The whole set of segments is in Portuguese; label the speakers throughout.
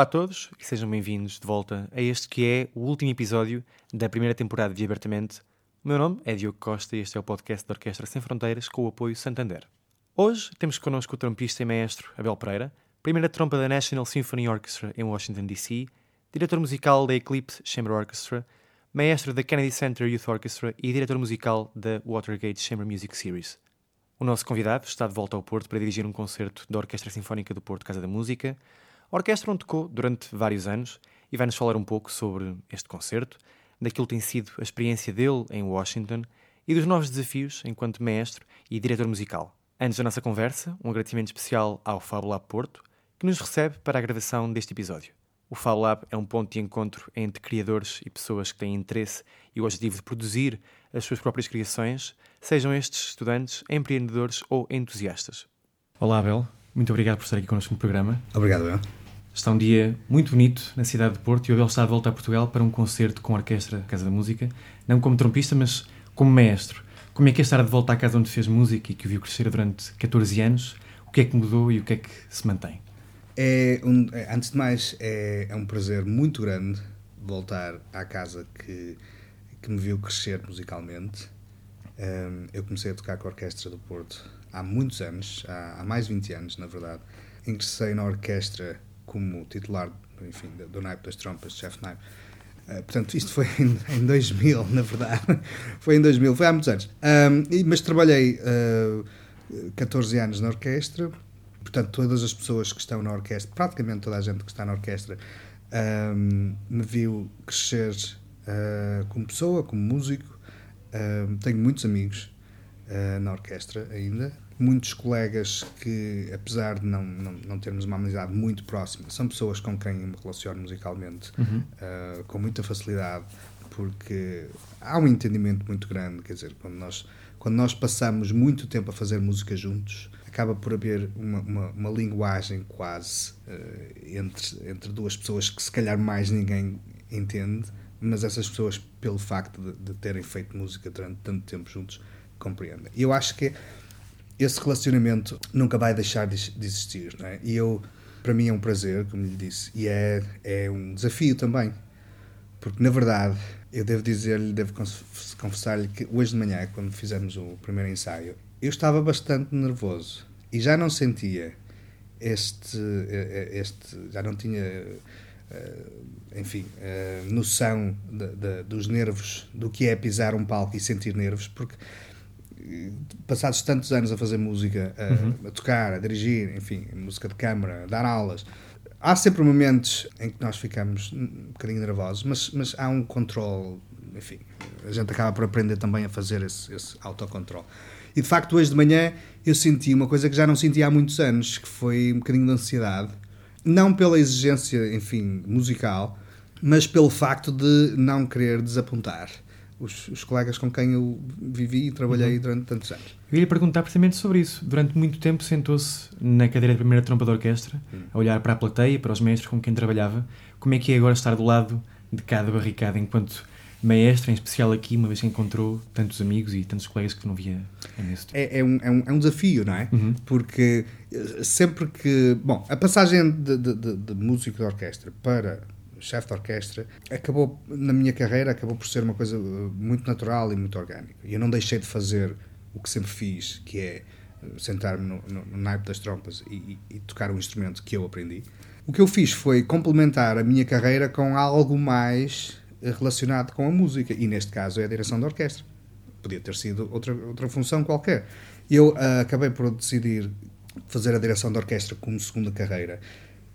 Speaker 1: Olá a todos e sejam bem-vindos de volta a este que é o último episódio da primeira temporada de Abertamente. O meu nome é Diogo Costa e este é o podcast da Orquestra Sem Fronteiras com o apoio Santander. Hoje temos connosco o trompista e maestro Abel Pereira, primeira trompa da National Symphony Orchestra em Washington, D.C., diretor musical da Eclipse Chamber Orchestra, maestro da Kennedy Center Youth Orchestra e diretor musical da Watergate Chamber Music Series. O nosso convidado está de volta ao Porto para dirigir um concerto da Orquestra Sinfónica do Porto Casa da Música, a orquestra onde tocou durante vários anos e vai-nos falar um pouco sobre este concerto, daquilo que tem sido a experiência dele em Washington e dos novos desafios enquanto maestro e diretor musical. Antes da nossa conversa, um agradecimento especial ao Fab Lab Porto, que nos recebe para a gravação deste episódio. O Fab Lab é um ponto de encontro entre criadores e pessoas que têm interesse e o objetivo de produzir as suas próprias criações, sejam estes estudantes, empreendedores ou entusiastas. Olá, Abel. Muito obrigado por estar aqui connosco no programa.
Speaker 2: Obrigado, eu.
Speaker 1: Está um dia muito bonito na cidade de Porto e o Abel está de volta a Portugal para um concerto com a Orquestra Casa da Música, não como trompista, mas como maestro. Como é que é estar de volta à casa onde fez música e que o viu crescer durante 14 anos? O que é que mudou e o que é que se mantém?
Speaker 2: É um, é, antes de mais, é, é um prazer muito grande voltar à casa que, que me viu crescer musicalmente. Um, eu comecei a tocar com a Orquestra do Porto há muitos anos, há, há mais de 20 anos, na verdade. Ingressei na orquestra como titular, enfim, do naipe das trompas, chefe naipe. Uh, portanto, isto foi em, em 2000, na verdade. foi em 2000, foi há muitos anos. Um, e, mas trabalhei uh, 14 anos na orquestra. Portanto, todas as pessoas que estão na orquestra, praticamente toda a gente que está na orquestra, um, me viu crescer uh, como pessoa, como músico. tenho muitos amigos na orquestra ainda. Muitos colegas que, apesar de não, não, não, termos uma amizade muito próxima, são pessoas com quem me relaciono musicalmente uhum. uh, com muita facilidade, porque há um entendimento muito grande. Quer dizer, quando nós, quando nós passamos muito tempo a fazer música juntos, acaba por haver uma, uma, uma linguagem quase uh, entre, entre duas pessoas que, se calhar, mais ninguém entende, mas essas pessoas, pelo facto de, de terem feito música durante tanto tempo juntos, compreendem. E eu acho que esse relacionamento nunca vai deixar de, de existir, não é? E eu, para mim é um prazer, como lhe disse, e é, é um desafio também, porque na verdade eu devo dizer-lhe, devo confessar-lhe que hoje de manhã, quando fizemos o primeiro ensaio, eu estava bastante nervoso e já não sentia este, este já não tinha, eh, enfim, eh, noção de, de, dos nervos, do que é pisar um palco e sentir nervos, porque passados tantos anos a fazer música, a, uhum. a, tocar, a dirigir, enfim, música de câmara, a dar aulas, há sempre momentos em que nós ficamos um bocadinho nervosos, mas, mas há um controle, enfim, a gente acaba por aprender também a fazer esse, esse autocontrole. E de facto, hoje de manhã eu senti uma coisa que já não sentia há muitos anos, que foi um bocadinho de ansiedade, não pela exigência, enfim, musical, mas pelo facto de não querer desapontar os, os, colegas com quem eu vivi e trabalhei uhum. durante tantos anos.
Speaker 1: Eu ia perguntar precisamente sobre isso. Durante muito tempo sentou-se na cadeira de primeira trompa da orquestra, uhum. a olhar para a plateia, para os mestres com quem trabalhava. Como é que é agora estar do lado de cada barricada enquanto maestro, em especial aqui, uma vez que encontrou tantos amigos e tantos colegas que não via
Speaker 2: nesse é, é, um, é, um, é um desafio, não é? Uhum. Porque eh, sempre que. Bom, a passagem de, de, de, de músico de orquestra para chefe de orquestra, acabou, na minha carreira, acabou por ser uma coisa uh, muito natural e muito orgânica. E eu não deixei de fazer o que sempre fiz, que é uh, sentar-me no, no, no, naipe das trompas e, e, e, tocar um instrumento que eu aprendi. O que eu fiz foi complementar a minha carreira com algo mais uh, relacionado com a música, e neste caso é a direção da orquestra. Podia ter sido outra, outra função qualquer. Eu uh, acabei por decidir fazer a direção da orquestra como segunda carreira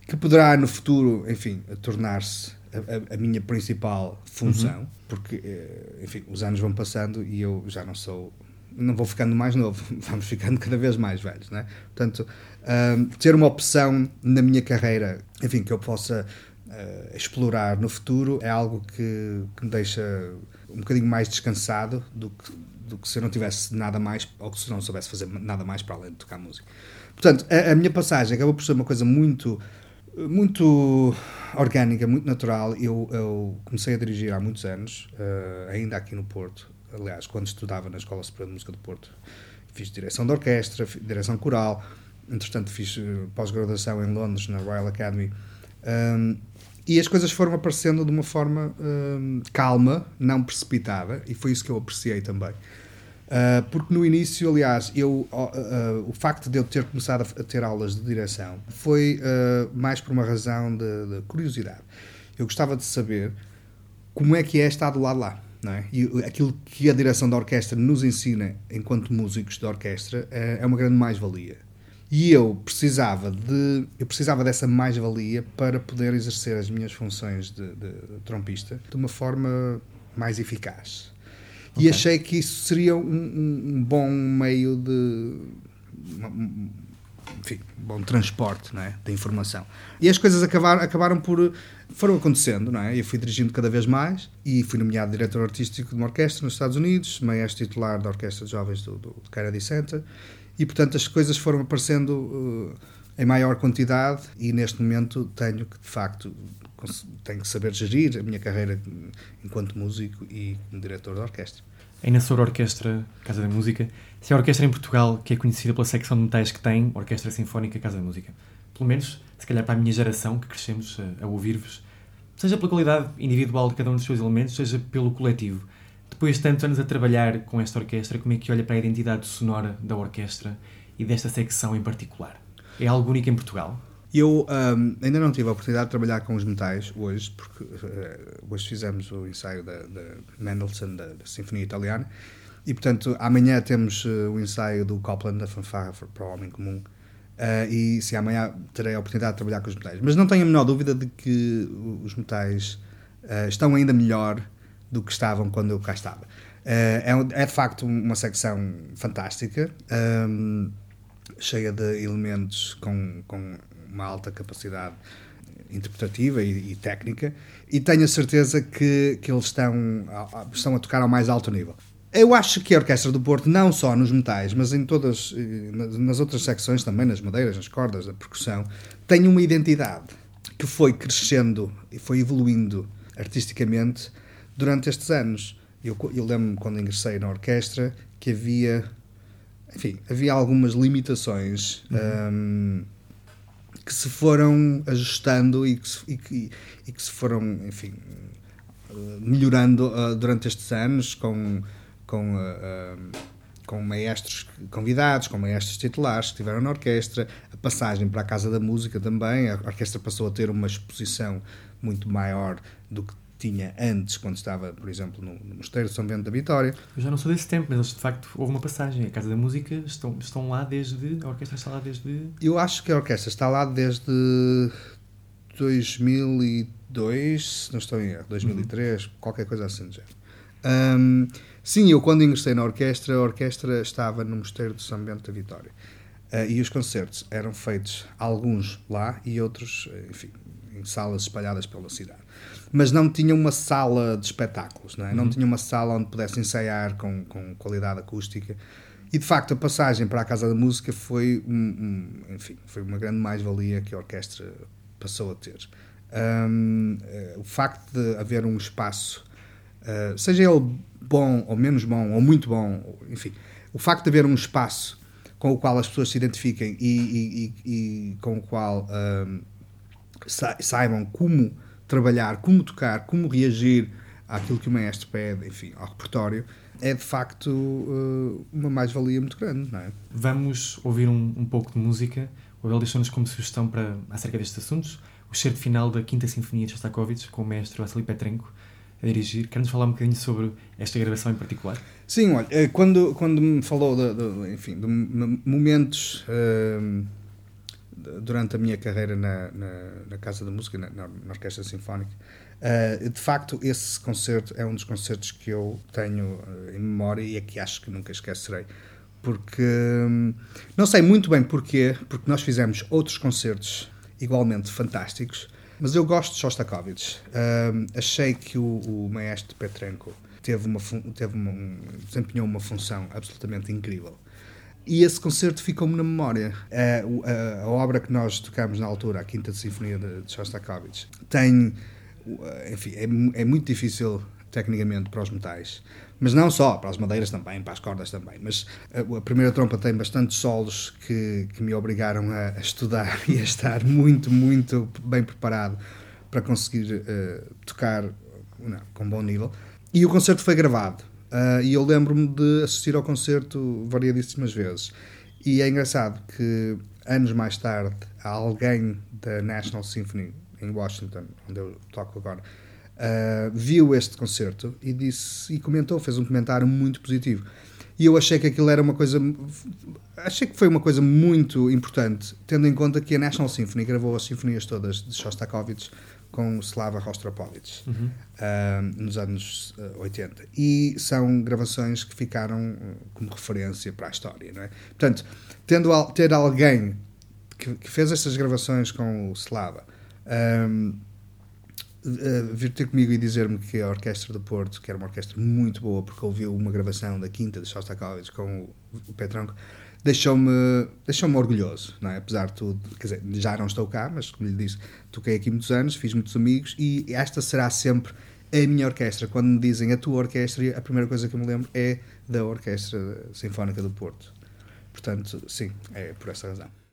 Speaker 2: que poderá no futuro, enfim, tornar-se a, a, a, minha principal função, uhum. porque, eh, enfim, os anos vão passando e eu já não sou não vou ficando mais novo, vamos ficando cada vez mais velhos, né? Portanto, uh, ter uma opção na minha carreira, enfim, que eu possa uh, explorar no futuro é algo que, que, me deixa um bocadinho mais descansado do que, do que se eu não tivesse nada mais, ou se não soubesse fazer nada mais para além de tocar música. Portanto, a, a minha passagem acabou por ser uma coisa muito muito orgânica, muito natural. Eu, eu, comecei a dirigir há muitos anos, uh, ainda aqui no Porto. Aliás, quando estudava na Escola Superior de Música do Porto, fiz direção de orquestra, direção coral. Entretanto, fiz uh, pós-graduação em Londres, na Royal Academy. Um, e as coisas foram aparecendo de uma forma um, calma, não precipitada, e foi isso que eu apreciei também. Uh, porque no início, aliás, eu, uh, o facto de eu ter começado a, ter aulas de direção foi mais por uma razão de, de, curiosidade. Eu gostava de saber como é que é estar do lado lá. Não é? E aquilo que a direção da orquestra nos ensina enquanto músicos de orquestra é uma grande mais-valia. E eu precisava de eu precisava dessa mais-valia para poder exercer as minhas funções de, de, de trompista de uma forma mais eficaz. Okay. E achei que isso seria um, um, bom meio de. enfim, bom transporte não é? da informação. E as coisas acabaram, acabaram por. foram acontecendo, não é? Eu fui dirigindo cada vez mais e fui nomeado diretor artístico de uma orquestra nos Estados Unidos, maestro titular da Orquestra de Jovens do, do, do Kennedy Center, e portanto as coisas foram aparecendo. Uh, em maior quantidade e neste momento tenho que de facto tenho que saber gerir a minha carreira enquanto músico e como diretor de orquestra.
Speaker 1: Ainda sobre a Orquestra Casa da Música, se a orquestra em Portugal que é conhecida pela secção de metais que tem, Orquestra Sinfónica Casa da Música. Pelo menos, se calhar para a minha geração, que crescemos a, a ouvir-vos, seja pela qualidade individual de cada um dos seus elementos, seja pelo coletivo. Depois de tantos anos a trabalhar com esta orquestra, como é que olha para a identidade sonora da orquestra e desta secção em particular? É algo único em Portugal?
Speaker 2: Eu um, ainda não tive a oportunidade de trabalhar com os metais hoje, porque uh, hoje fizemos o ensaio da, Mendelssohn, da, da, Sinfonia Italiana, e portanto amanhã temos uh, o ensaio do Copland, da Fanfarra para o Homem Comum, uh, e se amanhã terei a oportunidade de trabalhar com os metais. Mas não tenho a menor dúvida de que os metais estão ainda melhor do que estavam quando eu cá estava. É, é, de facto uma secção fantástica, um, cheia de elementos com, com uma alta capacidade interpretativa e, e, técnica, e tenho a certeza que, que eles estão, estão a tocar ao mais alto nível. Eu acho que a Orquestra do Porto, não só nos metais, mas em todas, nas outras secções também, nas madeiras, nas cordas, da percussão, tem uma identidade que foi crescendo e foi evoluindo artisticamente durante estes anos. Eu, eu lembro-me quando ingressei na orquestra que havia, enfim, havia algumas limitações. Uhum. Um, que se foram ajustando e que se, e que, e que se foram, enfim, melhorando uh, durante estes anos com, com, uh, uh, com maestros convidados, com maestros titulares que estiveram na orquestra, a passagem para a Casa da Música também, a orquestra passou a ter uma exposição muito maior do que tinha antes, quando estava, por exemplo, no, no Mosteiro de São Bento da Vitória.
Speaker 1: Eu já não sou desse tempo, mas de facto houve uma passagem. A Casa da Música estão, estão lá desde. A orquestra está lá desde.
Speaker 2: Eu acho que a orquestra está lá desde 2002, se não estou em erro, 2003, uhum. qualquer coisa assim do género. Um, sim, eu quando ingressei na orquestra, a orquestra estava no Mosteiro de São Bento da Vitória. Uh, e os concertos eram feitos, alguns lá e outros, enfim, em salas espalhadas pela cidade mas não tinha uma sala de espetáculos, não, é? uhum. não tinha uma sala onde pudesse ensaiar com, com qualidade acústica. E de facto a passagem para a Casa da Música foi, um, um, enfim, foi uma grande mais-valia que a orquestra passou a ter. Um, uh, o facto de haver um espaço, uh, seja ele bom ou menos bom, ou muito bom, enfim, o facto de haver um espaço com o qual as pessoas se identifiquem e, e, e, e com o qual sa saibam como trabalhar, como tocar, como reagir àquilo que o maestro pede, enfim, ao repertório, é de facto uh, uma mais-valia muito grande, não é?
Speaker 1: Vamos ouvir um, um pouco de música. O Abel deixou-nos como sugestão para, acerca destes assuntos o certo final da Quinta Sinfonia de Shostakovich com o maestro Vassili Petrenko a dirigir. Quer-nos falar um bocadinho sobre esta gravação em particular?
Speaker 2: Sim, olha, eh, quando, quando me falou de, de enfim, de momentos... Uh, durante a minha carreira na, na, na Casa da Música, na, na Orquestra Sinfónica, Uh, de facto, esse concerto é um dos concertos que eu tenho uh, em memória e é que acho que nunca esquecerei. Porque hum, não sei muito bem porquê, porque nós fizemos outros concertos igualmente fantásticos, mas eu gosto de Shostakovich. Uh, achei que o, o maestro Petrenko teve uma, teve uma, um, desempenhou uma função absolutamente incrível. E esse concerto ficou-me na memória. A, a, a, obra que nós tocamos na altura, a Quinta Sinfonia de, de Shostakovich, tem. Enfim, é, é muito difícil tecnicamente para os metais. Mas não só, para as madeiras também, para as cordas também. Mas a, a primeira trompa tem bastantes solos que, que me obrigaram a, a, estudar e a estar muito, muito bem preparado para conseguir uh, tocar não, com bom nível. E o concerto foi gravado. Uh, e eu lembro-me de assistir ao concerto variadíssimas vezes. E é engraçado que anos mais tarde, alguém da National Symphony em Washington, onde eu toco agora, uh, viu este concerto e disse e comentou, fez um comentário muito positivo. E eu achei que aquilo era uma coisa. Achei que foi uma coisa muito importante, tendo em conta que a National Symphony gravou as sinfonias todas de Shostakovich com Slava Rostropovich uhum. uh, nos anos uh, 80. E são gravações que ficaram uh, como referência para a história. Não é? Portanto, tendo al ter alguém que, que, fez estas gravações com o Slava. Um, uh, vir ter comigo e dizer-me que a Orquestra do Porto, que era uma orquestra muito boa, porque ouviu uma gravação da quinta de Shostakovich com o, o Petranco, deixou-me deixou orgulhoso, não é? apesar de tudo. Quer dizer, já não estou cá, mas como lhe disse, toquei aqui muitos anos, fiz muitos amigos e esta será sempre a minha orquestra. Quando me dizem a tua orquestra, a primeira coisa que eu me lembro é da Orquestra Sinfónica do Porto. Portanto, sim, é por essa razão.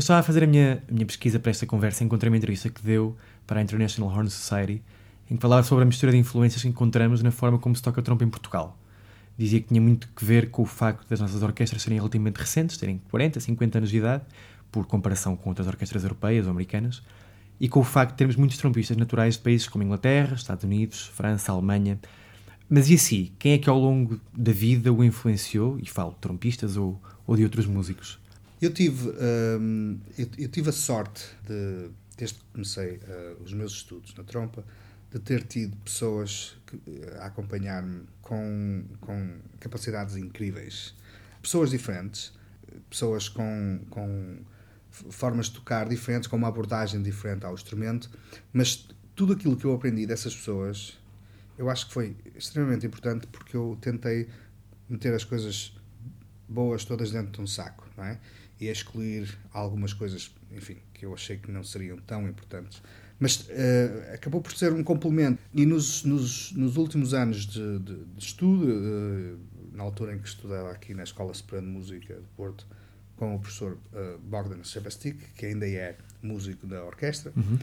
Speaker 1: Quando estava a fazer a minha, a minha pesquisa para esta conversa, encontrei uma entrevista que deu para a International Horn Society, em que falava sobre a mistura de influências que encontramos na forma como se toca trompa em Portugal. Dizia que tinha muito que ver com o facto das nossas orquestras serem relativamente recentes, terem 40, 50 anos de idade, por comparação com outras orquestras europeias ou americanas, e com o facto de termos muitos trompistas naturais de países como Inglaterra, Estados Unidos, França, Alemanha. Mas e assim, quem é que ao longo da vida o influenciou? E falo de trompistas ou, ou de outros músicos?
Speaker 2: Eu tive, hum, eu, eu, tive a sorte de, desde que comecei uh, os meus estudos na trompa, de ter tido pessoas que, a acompanhar-me com, com capacidades incríveis. Pessoas diferentes, pessoas com, com formas de tocar diferentes, com uma abordagem diferente ao instrumento, mas tudo aquilo que eu aprendi dessas pessoas, eu acho que foi extremamente importante porque eu tentei meter as coisas boas todas dentro de um saco, não é? E excluir algumas coisas, enfim, que eu achei que não seriam tão importantes. Mas uh, acabou por ser um complemento. E nos, nos, nos últimos anos de, de, de estudo, uh, na altura em que estudava aqui na Escola Superior de Música de Porto, com o professor uh, Bogdan Sebastik, que ainda é músico da orquestra. Uhum.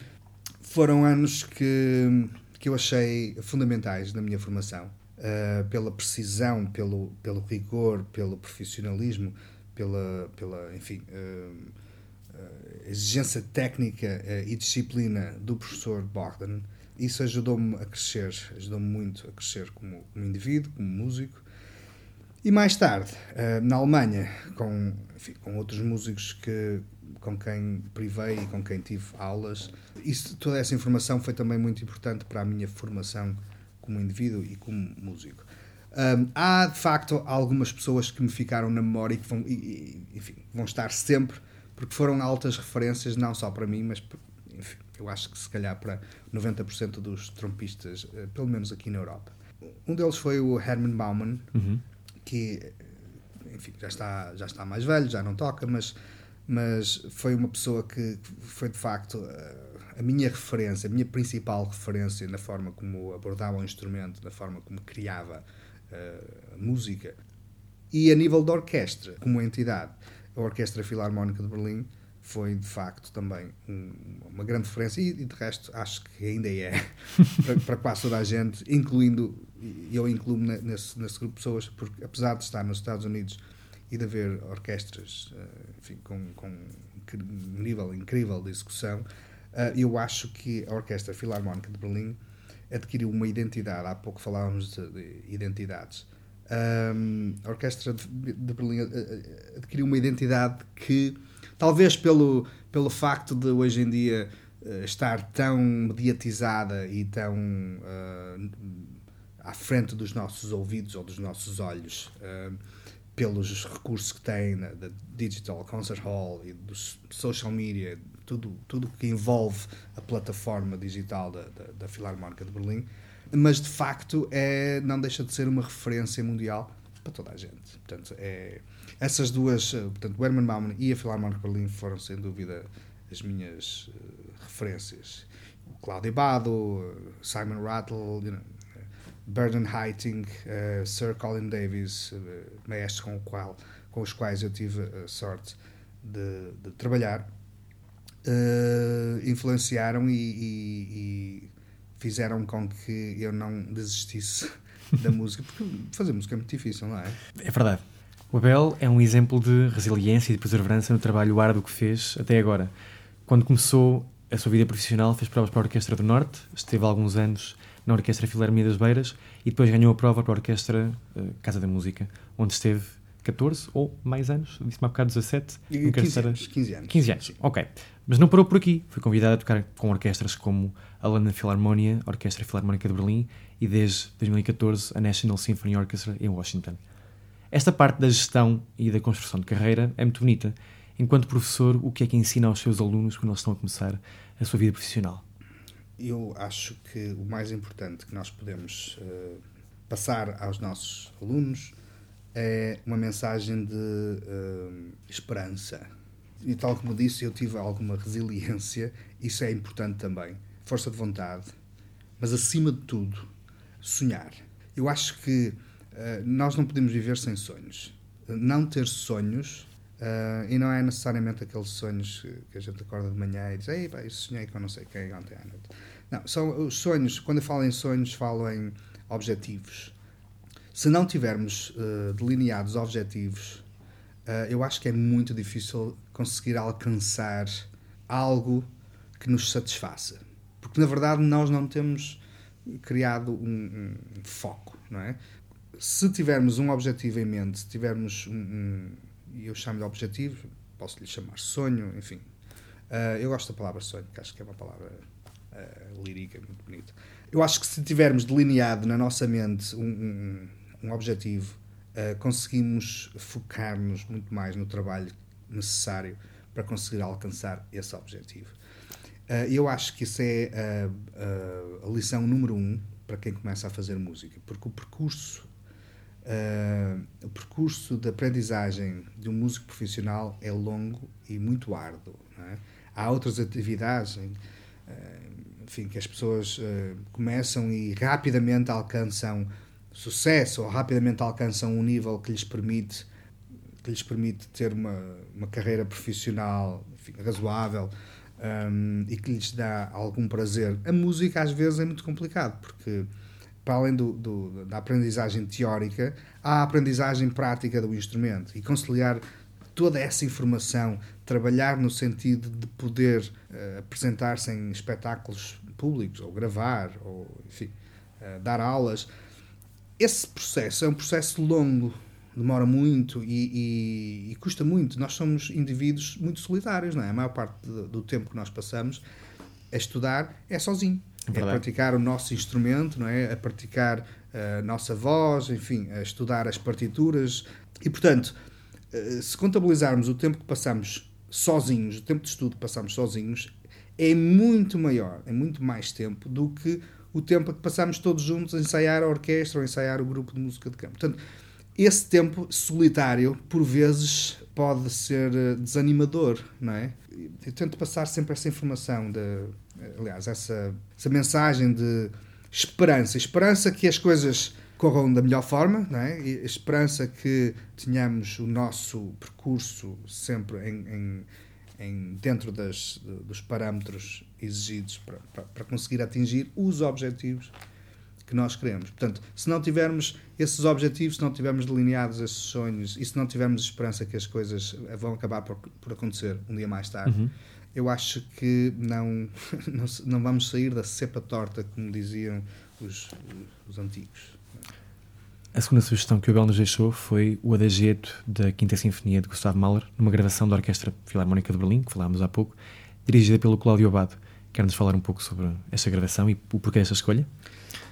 Speaker 2: Foram anos que, que eu achei fundamentais na minha formação, pela precisão, pelo, pelo rigor, pelo profissionalismo, pela, pela enfim, uh, exigência técnica e disciplina do professor Bogdan. Isso ajudou-me a crescer, ajudou-me muito a crescer como, como indivíduo, como músico e mais tarde, eh, na Alemanha, com, enfim, com outros músicos que, com quem privei e com quem tive aulas, isso, toda essa informação foi também muito importante para a minha formação como indivíduo e como músico. Um, há, de facto, algumas pessoas que me ficaram na memória e que vão, e, enfim, vão estar sempre, porque foram altas referências, não só para mim, mas enfim, eu acho que se calhar para 90% dos trompistas, eh, pelo menos aqui na Europa. Um deles foi o Herman Baumann, uhum que enfim, já está, já está mais velho, já não toca, mas, mas foi uma pessoa que foi de facto a minha referência, a minha principal referência na forma como abordava o instrumento, na forma como criava a música. E a nível da orquestra, como entidade, a Orquestra Filarmónica de Berlim foi de facto também um, uma grande referência e, de resto acho que ainda é para, para quase toda a gente, incluindo eu incluo-me nesse, nesse grupo de pessoas, porque apesar de estar nos Estados Unidos e de haver orquestras eh, enfim, com, com um nível incrível de execução, eh, eu acho que a Orquestra Filarmónica de Berlim adquiriu uma identidade. Há pouco falávamos de, de identidades. Um, a Orquestra de, Berlim eh, adquiriu uma identidade que, talvez pelo, pelo facto de hoje em dia estar tão mediatizada e tão uh, à frente dos nossos ouvidos ou dos nossos olhos, uh, pelos recursos que tem da Digital Concert Hall e do social media, tudo tudo que envolve a plataforma digital da, da, da Filarmónica de Berlim, mas de facto é, não deixa de ser uma referência mundial para toda a gente. Portanto, é, essas duas, eh, portanto, o Hermann Baumann e a Filarmónica de Berlim foram sem dúvida as minhas uh, referências. O Claudio Bado, Simon Rattle, you know, Burden Heiting, uh, Sir Colin Davis, uh, maestros com, qual, com os quais eu tive a sorte de, de trabalhar, uh, influenciaram e, e, e, fizeram com que eu não desistisse da música, porque fazer música é muito difícil, não é?
Speaker 1: É verdade. O Abel é um exemplo de resiliência e de perseverança no trabalho árduo que fez até agora. Quando começou a sua vida profissional, fez provas para a Orquestra do Norte, esteve alguns anos na Orquestra Filarmia das Beiras e depois ganhou a prova para a Orquestra uh, Casa da Música, onde esteve 14 ou mais anos, disse-me há bocado 17.
Speaker 2: 15 anos, 15 anos.
Speaker 1: 15 anos, ok. Mas não parou por aqui. Foi convidado a tocar com orquestras como a London Philharmonia, a Orquestra Filarmónica de Berlim e desde 2014 a National Symphony Orchestra em Washington. Esta parte da gestão e da construção de carreira é muito bonita. Enquanto professor, o que é que ensina aos seus alunos quando eles estão a começar a sua vida profissional?
Speaker 2: eu acho que o mais importante que nós podemos uh, passar aos nossos alunos é uma mensagem de uh, esperança. E tal como disse, eu tive alguma resiliência, isso é importante também. Força de vontade, mas acima de tudo, sonhar. Eu acho que uh, nós não podemos viver sem sonhos. Não ter sonhos Uh, e não é necessariamente aqueles sonhos que a gente acorda de manhã e diz, ei, pá, sonhei com não sei quem ontem à noite. Não, são os sonhos, quando eu falo em sonhos, falo em objetivos. Se não tivermos uh, delineados objetivos, eu acho que é muito difícil conseguir alcançar algo que nos satisfaça. Porque, na verdade, nós não temos criado um, um foco, não é? Se tivermos um objetivo em mente, se tivermos um, um eu chamo de objetivo, posso lhe chamar sonho, enfim. Uh, eu gosto da palavra sonho, que acho que é uma palavra uh, lírica, muito bonita. Eu acho que se tivermos delineado na nossa mente um, um objetivo, uh, conseguimos focar-nos muito mais no trabalho necessário para conseguir alcançar esse objetivo. eu acho que isso é a lição número um para quem começa a fazer música, porque o percurso Uh, o percurso de aprendizagem de um músico profissional é longo e muito árduo. É? Há outras atividades uh, enfim, que as pessoas uh, começam e rapidamente alcançam sucesso ou rapidamente alcançam um nível que lhes permite que lhes permite ter uma, uma carreira profissional enfim, razoável um, e que lhes dá algum prazer. A música às vezes é muito complicado porque para além do, do, da aprendizagem teórica, há a aprendizagem prática do instrumento e conciliar toda essa informação, trabalhar no sentido de poder uh, apresentar-se em espetáculos públicos, ou gravar, ou enfim, uh, dar aulas. Esse processo é um processo longo, demora muito e, e, e, custa muito. Nós somos indivíduos muito solitários, não é? A maior parte do, do tempo que nós passamos a estudar é sozinho. É, é praticar o nosso instrumento, não é? A praticar a nossa voz, enfim, a estudar as partituras. E, portanto, eh, se contabilizarmos o tempo que passamos sozinhos, o tempo de estudo que passamos sozinhos, é muito maior, é muito mais tempo do que o tempo que passamos todos juntos a ensaiar a orquestra ou a ensaiar o grupo de música de campo. Portanto, esse tempo solitário, por vezes, pode ser eh, desanimador, não é? Eu tento passar sempre essa informação de aliás, essa, essa mensagem de esperança. Esperança que as coisas corram da melhor forma, não é? E esperança que tenhamos o nosso percurso sempre em, em, em dentro das, dos parâmetros exigidos para, para, para, conseguir atingir os objetivos que nós queremos. Portanto, se não tivermos esses objetivos, se não tivermos delineados esses sonhos e se não tivermos esperança que as coisas vão acabar por, por acontecer um dia mais tarde, uhum eu acho que não, não, não vamos sair da cepa torta, como diziam os, os antigos.
Speaker 1: A segunda sugestão que o Bel nos deixou foi o Adagietto da Quinta Sinfonia de Gustav Mahler, numa gravação da Orquestra Filarmónica de Berlim, que falámos há pouco, dirigida pelo Cláudio Abado. Quer-nos falar um pouco sobre esta gravação e o porquê desta escolha?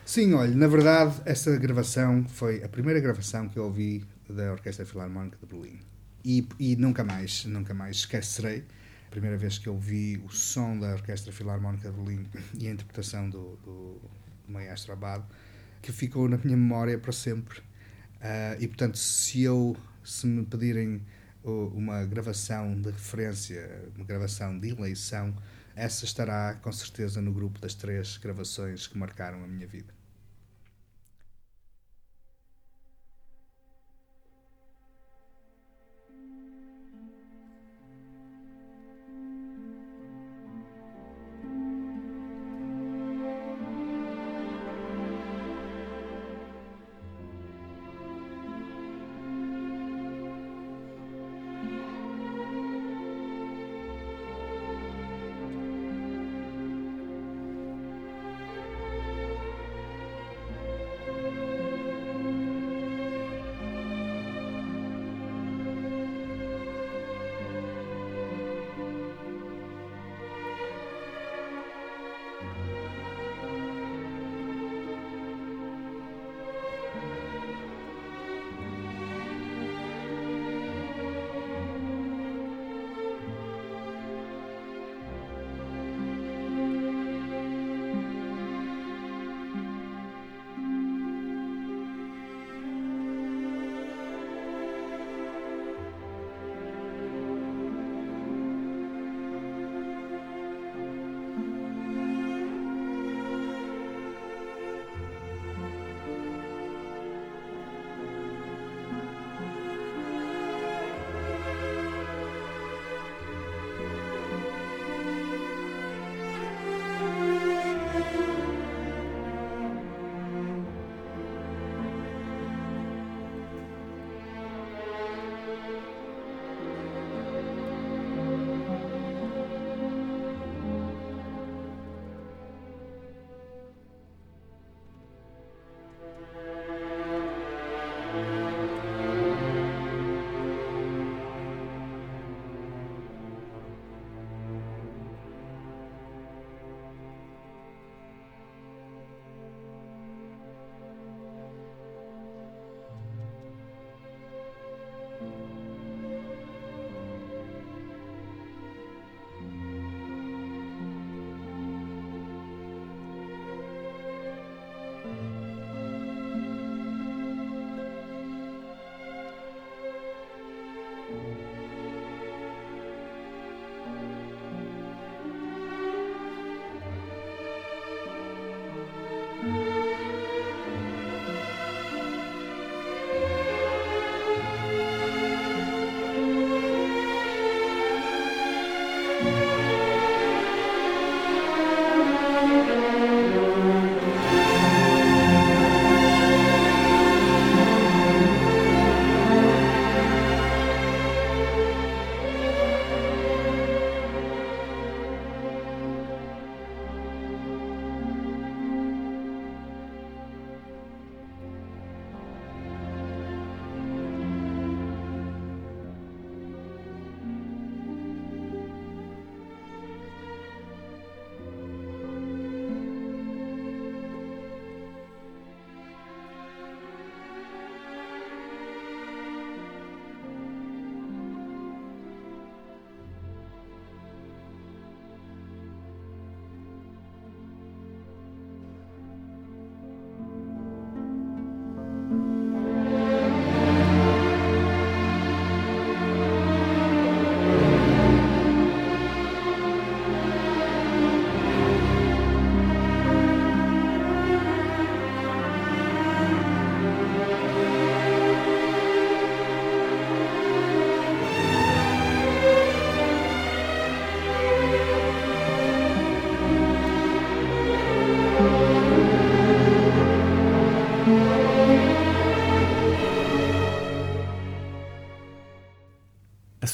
Speaker 2: Sim, olha, na verdade, essa gravação foi a primeira gravação que eu ouvi da Orquestra Filarmónica de Berlim. E, e nunca mais, nunca mais esquecerei primeira vez que eu vi o som da Orquestra Filarmónica de Berlim e a interpretação do, do, do maestro Abad, que ficou na minha memória para sempre. Uh, e portanto, se eu se me pedirem uma gravação de referência, uma gravação de eleição, essa estará com certeza no grupo das três gravações que marcaram a minha vida.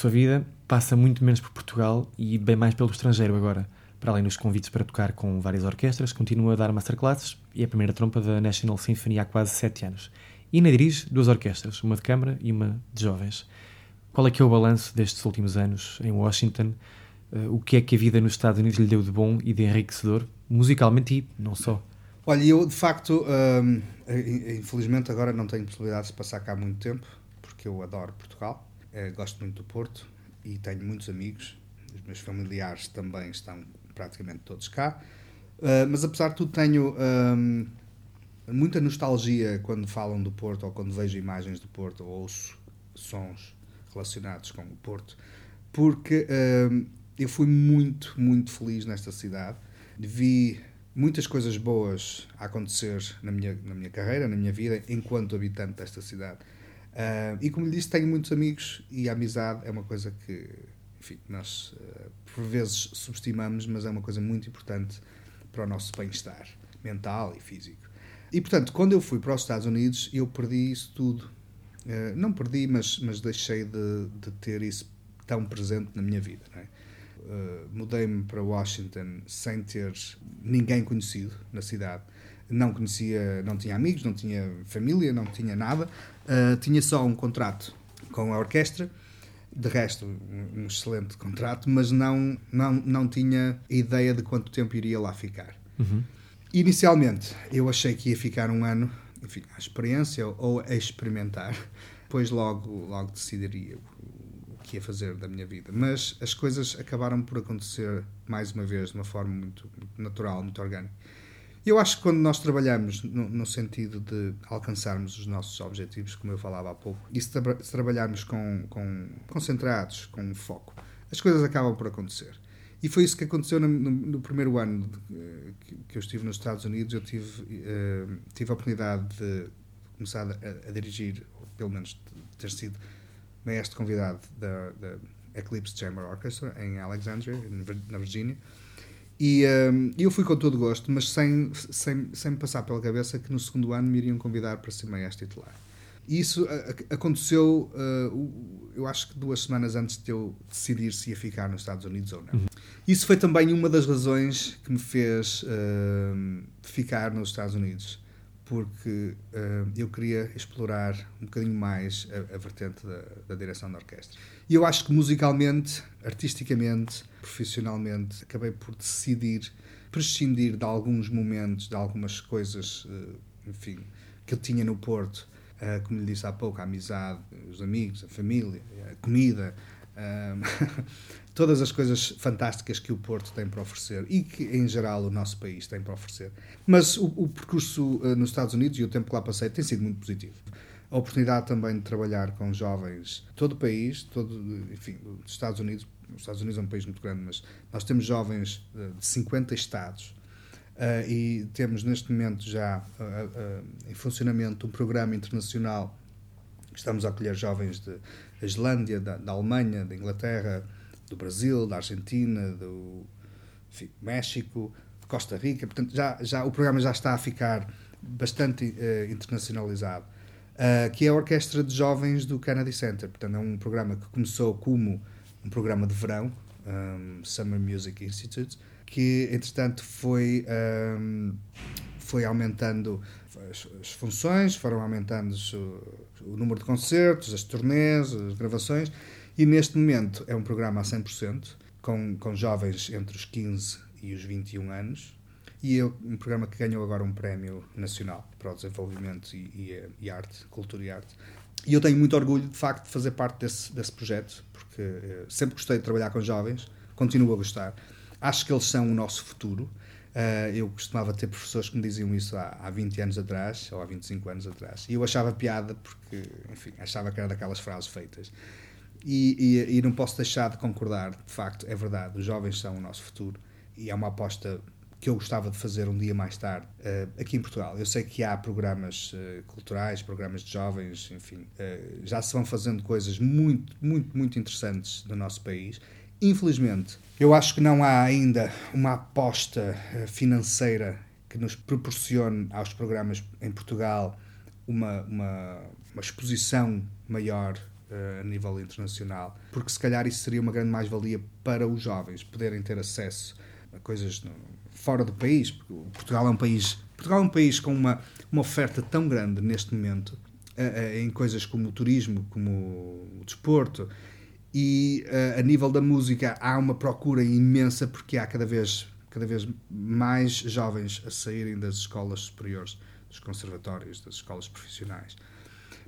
Speaker 1: Sua vida passa muito menos por Portugal e bem mais pelo estrangeiro agora. Para além dos convites para tocar com várias orquestras, continua a dar masterclasses e é a primeira trompa da National Symphony há quase sete anos. E ainda dirige duas orquestras, uma de câmara e uma de jovens. Qual é que é o balanço destes últimos anos em Washington? Uh, o que é que a vida nos Estados Unidos lhe deu de bom e de enriquecedor, musicalmente e não só?
Speaker 2: Olha, eu de facto, hum, infelizmente agora não tenho possibilidade de passar cá muito tempo, porque eu adoro Portugal, eh, gosto muito do Porto e tenho muitos amigos, os meus familiares também estão praticamente todos cá. Uh, mas apesar de tudo, tenho um, muita nostalgia quando falam do Porto ou quando vejo imagens do Porto ou ouço sons relacionados com o Porto, porque um, eu fui muito, muito feliz nesta cidade. Vi muitas coisas boas a acontecer na minha, na minha carreira, na minha vida, enquanto habitante desta cidade. Uh, e como lhe disse, tenho muitos amigos e a amizade é uma coisa que enfim, nós uh, por vezes subestimamos, mas é uma coisa muito importante para o nosso bem-estar mental e físico. E portanto, quando eu fui para os Estados Unidos, eu perdi isso tudo. Uh, não perdi, mas, mas deixei de, de, ter isso tão presente na minha vida. É? Mudei-me para Washington sem ter ninguém conhecido na cidade. Não conhecia, não tinha amigos, não tinha família, não tinha nada. Uh, tinha só um contrato com a orquestra de resto, um excelente contrato, mas não, não, não tinha ideia de quanto tempo iria lá ficar.
Speaker 1: Uhum.
Speaker 2: Inicialmente, eu achei que ia ficar um ano, enfim, à experiência ou a experimentar, depois logo, logo decidiria o que ia fazer da minha vida. Mas as coisas acabaram por acontecer, mais uma vez, de uma forma muito, muito natural, muito orgânica. Eu acho que quando nós trabalhamos no, no, sentido de alcançarmos os nossos objetivos, como eu falava há pouco, e se, tra se trabalharmos com, com, concentrados, com foco, as coisas acabam por acontecer. E foi isso que aconteceu no, no, no primeiro ano de, que, que, eu estive nos Estados Unidos. Eu tive, uh, tive a oportunidade de começar a, a dirigir, ou pelo menos de ter sido maestro convidado da, da Eclipse Chamber Orchestra em Alexandria, na Virgínia. E um, eu fui com todo gosto, mas sem, sem, sem passar pela cabeça que no segundo ano me iriam convidar para ser maestro titular. E isso aconteceu, uh, eu acho que duas semanas antes de eu decidir se ia ficar nos Estados Unidos ou não. Uhum. Isso foi também uma das razões que me fez uh, ficar nos Estados Unidos, porque uh, eu queria explorar um bocadinho mais a, a vertente da, da direção da orquestra. E eu acho que musicalmente, artisticamente, profissionalmente, acabei por decidir prescindir de alguns momentos, de algumas coisas, eh, enfim, que eu tinha no Porto, eh, como lhe disse há pouco, a amizade, os amigos, a família, a comida, eh, todas as coisas fantásticas que o Porto tem para oferecer e que, em geral, o nosso país tem para oferecer. Mas o, o percurso nos Estados Unidos e o tempo que lá passei tem sido muito positivo a oportunidade também de trabalhar com jovens de todo o país, todo, enfim, dos Estados Unidos. Os Estados Unidos é um país muito grande, mas nós temos jovens eh, de 50 estados uh, e temos neste momento já uh, em funcionamento um programa internacional. Estamos a acolher jovens da Islândia, da, da, Alemanha, da Inglaterra, do Brasil, da Argentina, do enfim, México, de Costa Rica. Portanto, já, já, o programa já está a ficar bastante internacionalizado uh, que é a Orquestra de Jovens do Kennedy Center. Portanto, é um programa que começou como um programa de verão, um, Summer Music Institute, que entretanto foi, um, foi aumentando as, as, funções, foram aumentando o, o, número de concertos, as turnês, as gravações, e neste momento é um programa a 100%, com, com jovens entre os 15 e os 21 anos, e é um programa que ganhou agora um prémio nacional para o desenvolvimento e, e, e, arte, cultura e arte. E eu tenho muito orgulho, de facto, de fazer parte desse, desse projeto, porque eh, sempre gostei de trabalhar com jovens, continuo a gostar. Acho que eles são o nosso futuro. Uh, eu costumava ter professores que me diziam isso há, há 20 anos atrás, ou há 25 anos atrás. E eu achava piada, porque, enfim, achava que era daquelas frases feitas. E, e, e não posso deixar de concordar, de facto, é verdade, os jovens são o nosso futuro. E é uma aposta que eu gostava de fazer um dia mais tarde uh, aqui em Portugal. Eu sei que há programas uh, culturais, programas de jovens, enfim, uh, já se vão fazendo coisas muito, muito, muito interessantes no nosso país. Infelizmente, eu acho que não há ainda uma aposta financeira que nos proporcione aos programas em Portugal uma, uma, uma exposição maior a nível internacional, porque se calhar isso seria uma grande mais-valia para os jovens poderem ter acesso a coisas no, fora do país. Portugal é um país, Portugal é um país com uma, uma oferta tão grande neste momento uh, em coisas como o turismo, como o desporto. E a nível da música há uma procura imensa porque há cada vez cada vez mais jovens a saírem das escolas superiores, dos conservatórios, das escolas profissionais.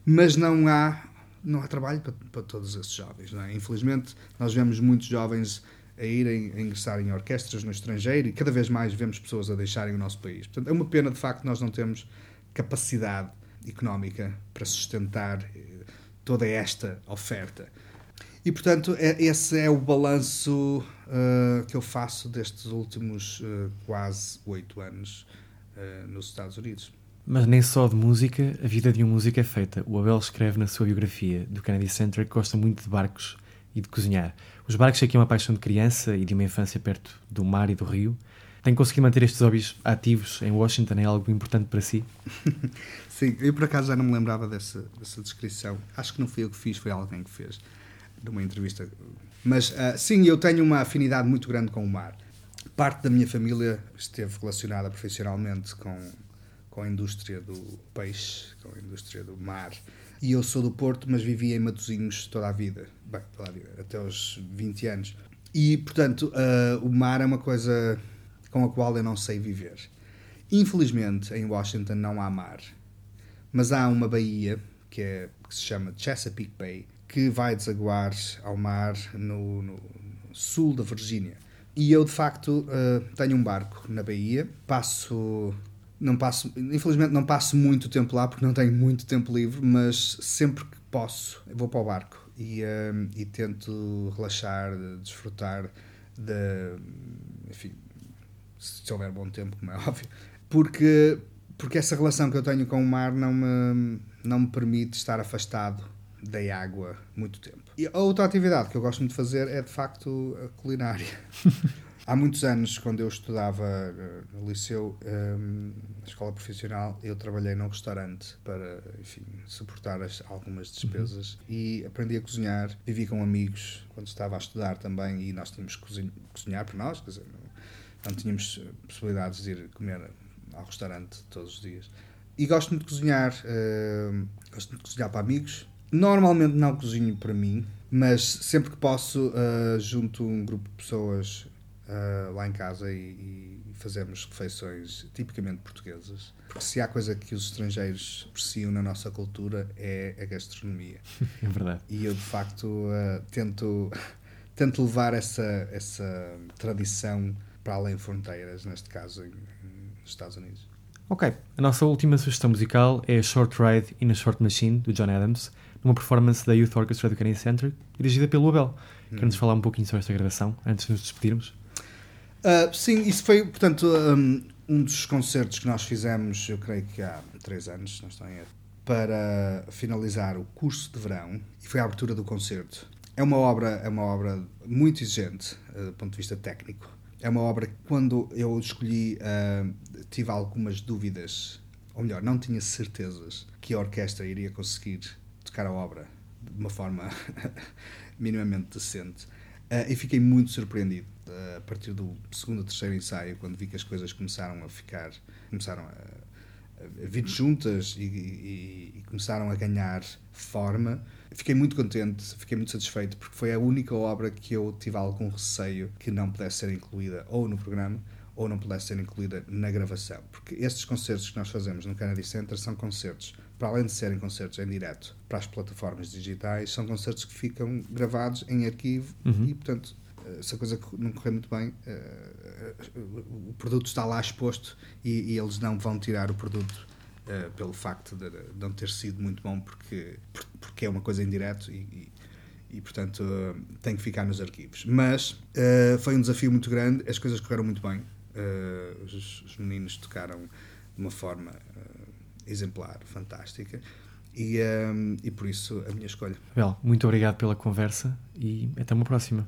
Speaker 2: Mas não há, não há trabalho para, para todos esses jovens. É? Infelizmente, nós vemos muitos jovens a irem a ingressar em orquestras no estrangeiro e cada vez mais vemos pessoas a deixarem o nosso país. Portanto, é uma pena, de facto, nós não temos capacidade económica para sustentar eh, toda esta oferta. E, portanto, é, esse é o balanço uh, que eu faço destes últimos uh, quase oito anos uh, nos Estados Unidos.
Speaker 1: Mas nem só de música, a vida de um músico é feita. O Abel escreve na sua biografia do Kennedy Center que gosta muito de barcos e de cozinhar. Os barcos aqui é uma paixão de criança e de uma infância perto do mar e do rio. Tem conseguido manter estes hobbies ativos em Washington? É algo importante para si?
Speaker 2: Sim, eu por acaso já não me lembrava dessa, dessa descrição. Acho que não fui eu que fiz, foi alguém que fez numa entrevista. Mas uh, sim, eu tenho uma afinidade muito grande com o mar. Parte da minha família esteve relacionada profissionalmente com, com a indústria do peixe, com a indústria do mar. E eu sou do Porto, mas vivi em Matosinhos toda a vida. Bem, até os 20 anos. E, portanto, uh, o mar é uma coisa com a qual eu não sei viver. Infelizmente, em Washington não há mar. Mas há uma baía que, é, que se chama Chesapeake Bay, que vai desaguar ao mar no, no sul da Virgínia. E eu, de facto, uh, tenho um barco na Bahia, passo não passo, infelizmente não passo muito tempo lá porque não tenho muito tempo livre, mas sempre que posso vou para o barco e, uh, e tento relaxar, desfrutar de, enfim, se houver bom tempo, como é óbvio, porque, porque essa relação que eu tenho com o mar não me, não me permite estar afastado da água muito tempo. E a outra atividade que eu gosto muito de fazer é de facto a culinária. Há muitos anos, quando eu estudava eh, no liceu, um, na escola profissional, eu trabalhei num restaurante para, enfim, suportar as, algumas despesas uhum. e aprendi a cozinhar. Vivi com amigos quando estava a estudar também e nós tínhamos que cozinhar para nós, quer dizer, não, não tínhamos possibilidades de ir comer ao restaurante todos os dias. E gosto muito de cozinhar, uh, gosto muito de cozinhar para amigos, Normalmente não cozinho para mim, mas sempre que posso, uh, junto um grupo de pessoas uh, lá em casa e, e, fazemos refeições tipicamente portuguesas. Porque se há coisa que os estrangeiros apreciam na nossa cultura é a gastronomia.
Speaker 1: É verdade.
Speaker 2: E eu, de facto, uh, tento, tento levar essa, essa tradição para além fronteiras, neste caso, em, em, nos Estados Unidos.
Speaker 1: Ok, a nossa última sugestão musical é a Short Ride in a Short Machine, do John Adams numa performance da Youth Orchestra do Kennedy Center, dirigida pelo Abel. Hum. Quer-nos falar um pouquinho sobre esta gravação, antes de nos despedirmos?
Speaker 2: Uh, sim, isso foi, portanto, um, um, dos concertos que nós fizemos, eu creio que há três anos, não estou em erro, para finalizar o curso de verão, e foi a abertura do concerto. É uma obra, é uma obra muito exigente, uh, do ponto de vista técnico. É uma obra que, quando eu escolhi, uh, tive algumas dúvidas, ou melhor, não tinha certezas que a orquestra iria conseguir tocar a obra de uma forma minimamente decente. Uh, e fiquei muito surpreendido a partir do segundo ou terceiro ensaio, quando vi que as coisas começaram a ficar, começaram a, a vir juntas e, e, e, começaram a ganhar forma. Fiquei muito contente, fiquei muito satisfeito, porque foi a única obra que eu tive algum receio que não pudesse ser incluída ou no programa ou não pudesse ser incluída na gravação. Porque estes concertos que nós fazemos no Kennedy Center são concertos para além de serem concertos em direto para as plataformas digitais, são concertos que ficam gravados em arquivo uhum. e, portanto, eh, se a coisa não correr muito bem, uh, o produto está lá exposto e, e, eles não vão tirar o produto uh, pelo facto de, de, não ter sido muito bom porque, porque é uma coisa em direto e, e, e portanto, uh, tem que ficar nos arquivos. Mas foi um desafio muito grande, as coisas correram muito bem, os, os, meninos tocaram de uma forma exemplar, fantástica. E, e por isso a minha escolha.
Speaker 1: Bel, muito obrigado pela conversa e até uma próxima.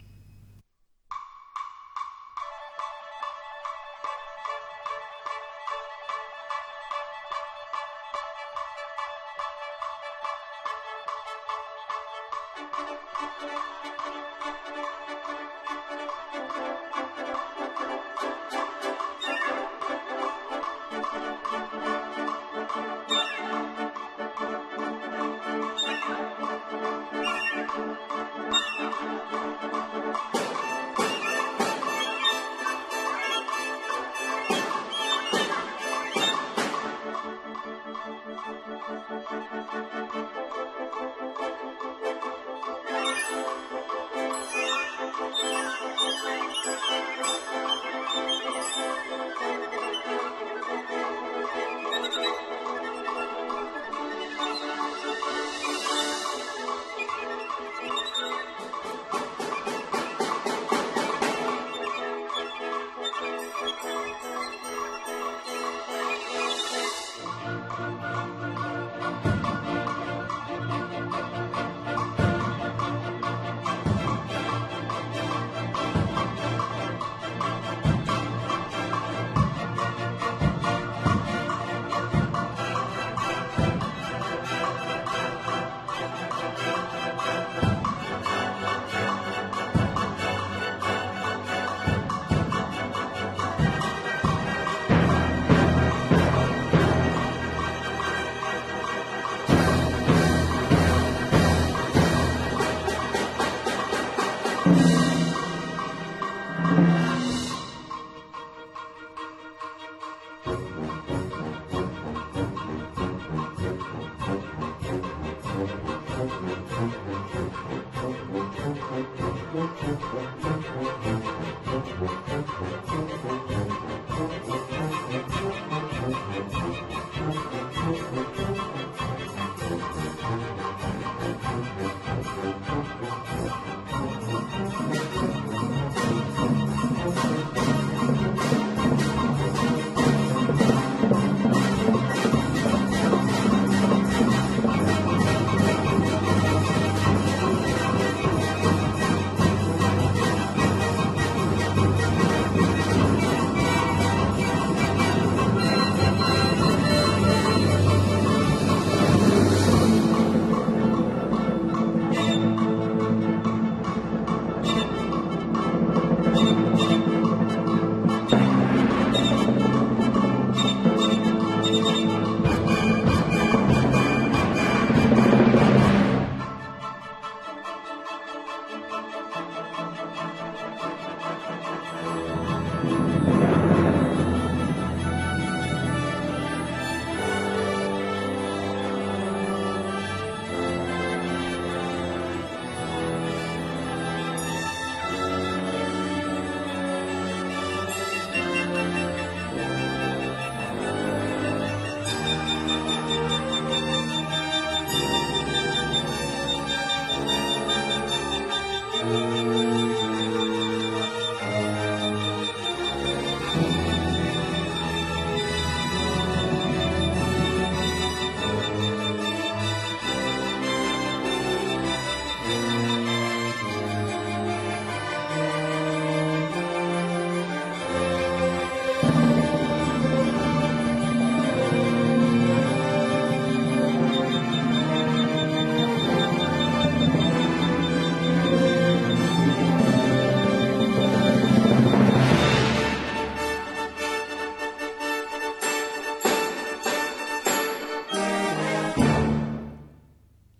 Speaker 1: you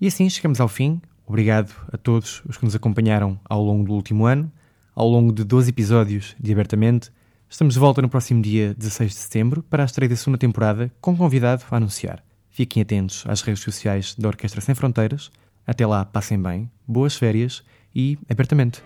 Speaker 1: E assim chegamos ao fim. Obrigado a todos os que nos acompanharam ao longo do último ano, ao longo de 12 episódios de Abertamente. Estamos de volta no próximo dia 16 de setembro para a estreia da segunda temporada, com convidado a anunciar. Fiquem atentos às redes sociais da Orquestra Sem Fronteiras. Até lá, passem bem, boas férias e abertamente.